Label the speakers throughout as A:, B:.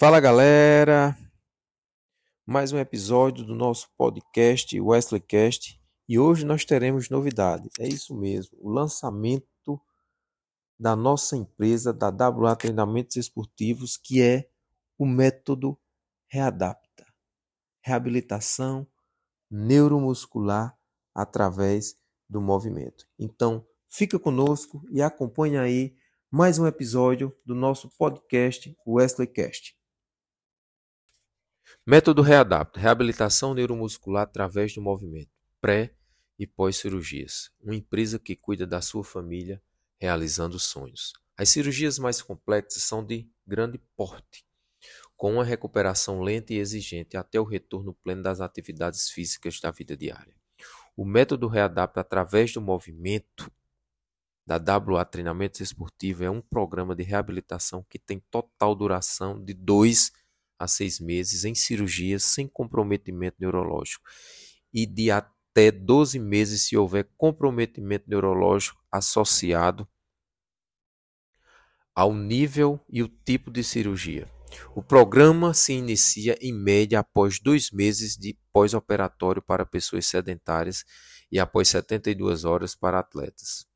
A: Fala galera, mais um episódio do nosso podcast Wesleycast e hoje nós teremos novidade. É isso mesmo, o lançamento da nossa empresa da WA Treinamentos Esportivos, que é o método Readapta, reabilitação neuromuscular através do movimento. Então, fica conosco e acompanhe aí mais um episódio do nosso podcast Wesleycast. Método Readapta, reabilitação neuromuscular através do movimento, pré e pós-cirurgias. Uma empresa que cuida da sua família realizando sonhos. As cirurgias mais complexas são de grande porte, com uma recuperação lenta e exigente até o retorno pleno das atividades físicas da vida diária. O método Readapta através do movimento da WA Treinamentos Esportivos é um programa de reabilitação que tem total duração de dois a seis meses em cirurgias sem comprometimento neurológico e de até 12 meses se houver comprometimento neurológico associado ao nível e o tipo de cirurgia. O programa se inicia em média após dois meses de pós-operatório para pessoas sedentárias e após 72 horas para atletas.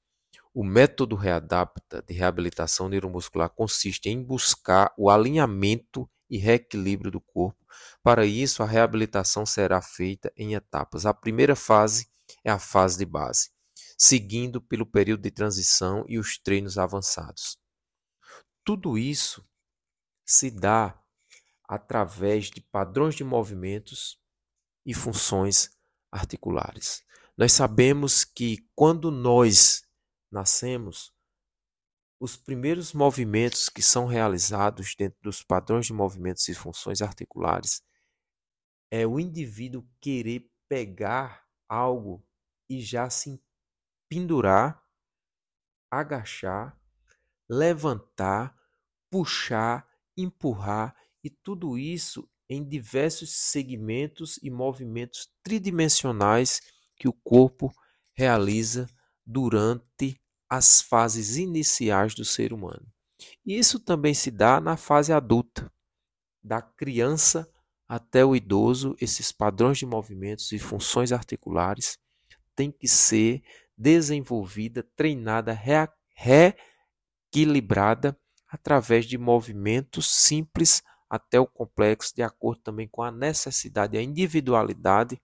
A: O método readapta de reabilitação neuromuscular consiste em buscar o alinhamento e reequilíbrio do corpo. Para isso, a reabilitação será feita em etapas. A primeira fase é a fase de base, seguindo pelo período de transição e os treinos avançados. Tudo isso se dá através de padrões de movimentos e funções articulares. Nós sabemos que quando nós nascemos, os primeiros movimentos que são realizados dentro dos padrões de movimentos e funções articulares é o indivíduo querer pegar algo e já se pendurar, agachar, levantar, puxar, empurrar e tudo isso em diversos segmentos e movimentos tridimensionais que o corpo realiza durante as fases iniciais do ser humano. E isso também se dá na fase adulta, da criança até o idoso, esses padrões de movimentos e funções articulares têm que ser desenvolvida, treinada, reequilibrada através de movimentos simples até o complexo, de acordo também com a necessidade, a individualidade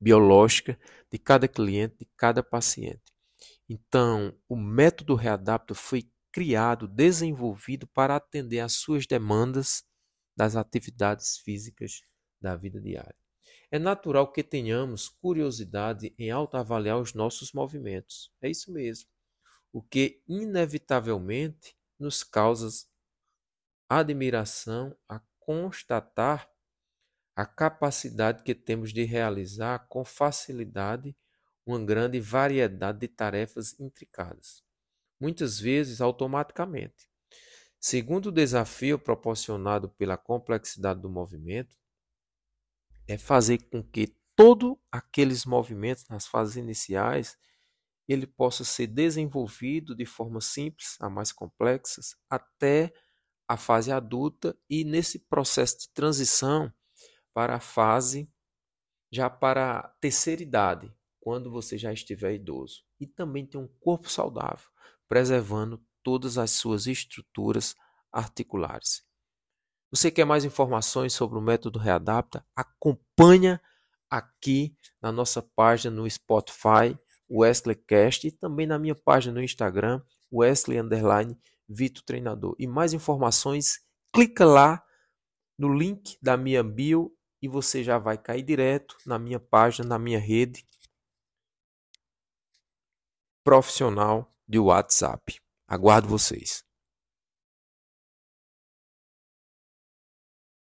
A: biológica de cada cliente, de cada paciente. Então, o método Readapta foi criado, desenvolvido para atender às suas demandas das atividades físicas da vida diária. É natural que tenhamos curiosidade em autoavaliar os nossos movimentos. É isso mesmo. O que inevitavelmente nos causa admiração a constatar a capacidade que temos de realizar com facilidade uma grande variedade de tarefas intricadas, muitas vezes automaticamente. Segundo o desafio proporcionado pela complexidade do movimento, é fazer com que todos aqueles movimentos nas fases iniciais ele possa ser desenvolvido de forma simples a mais complexas até a fase adulta e nesse processo de transição para a fase já para a terceira idade, quando você já estiver idoso. E também ter um corpo saudável, preservando todas as suas estruturas articulares. Você quer mais informações sobre o método Readapta? Acompanha aqui na nossa página no Spotify, WesleyCast, e também na minha página no Instagram, Wesley Underline Vito Treinador. E mais informações, clica lá no link da minha bio e você já vai cair direto na minha página, na minha rede profissional de WhatsApp. Aguardo vocês.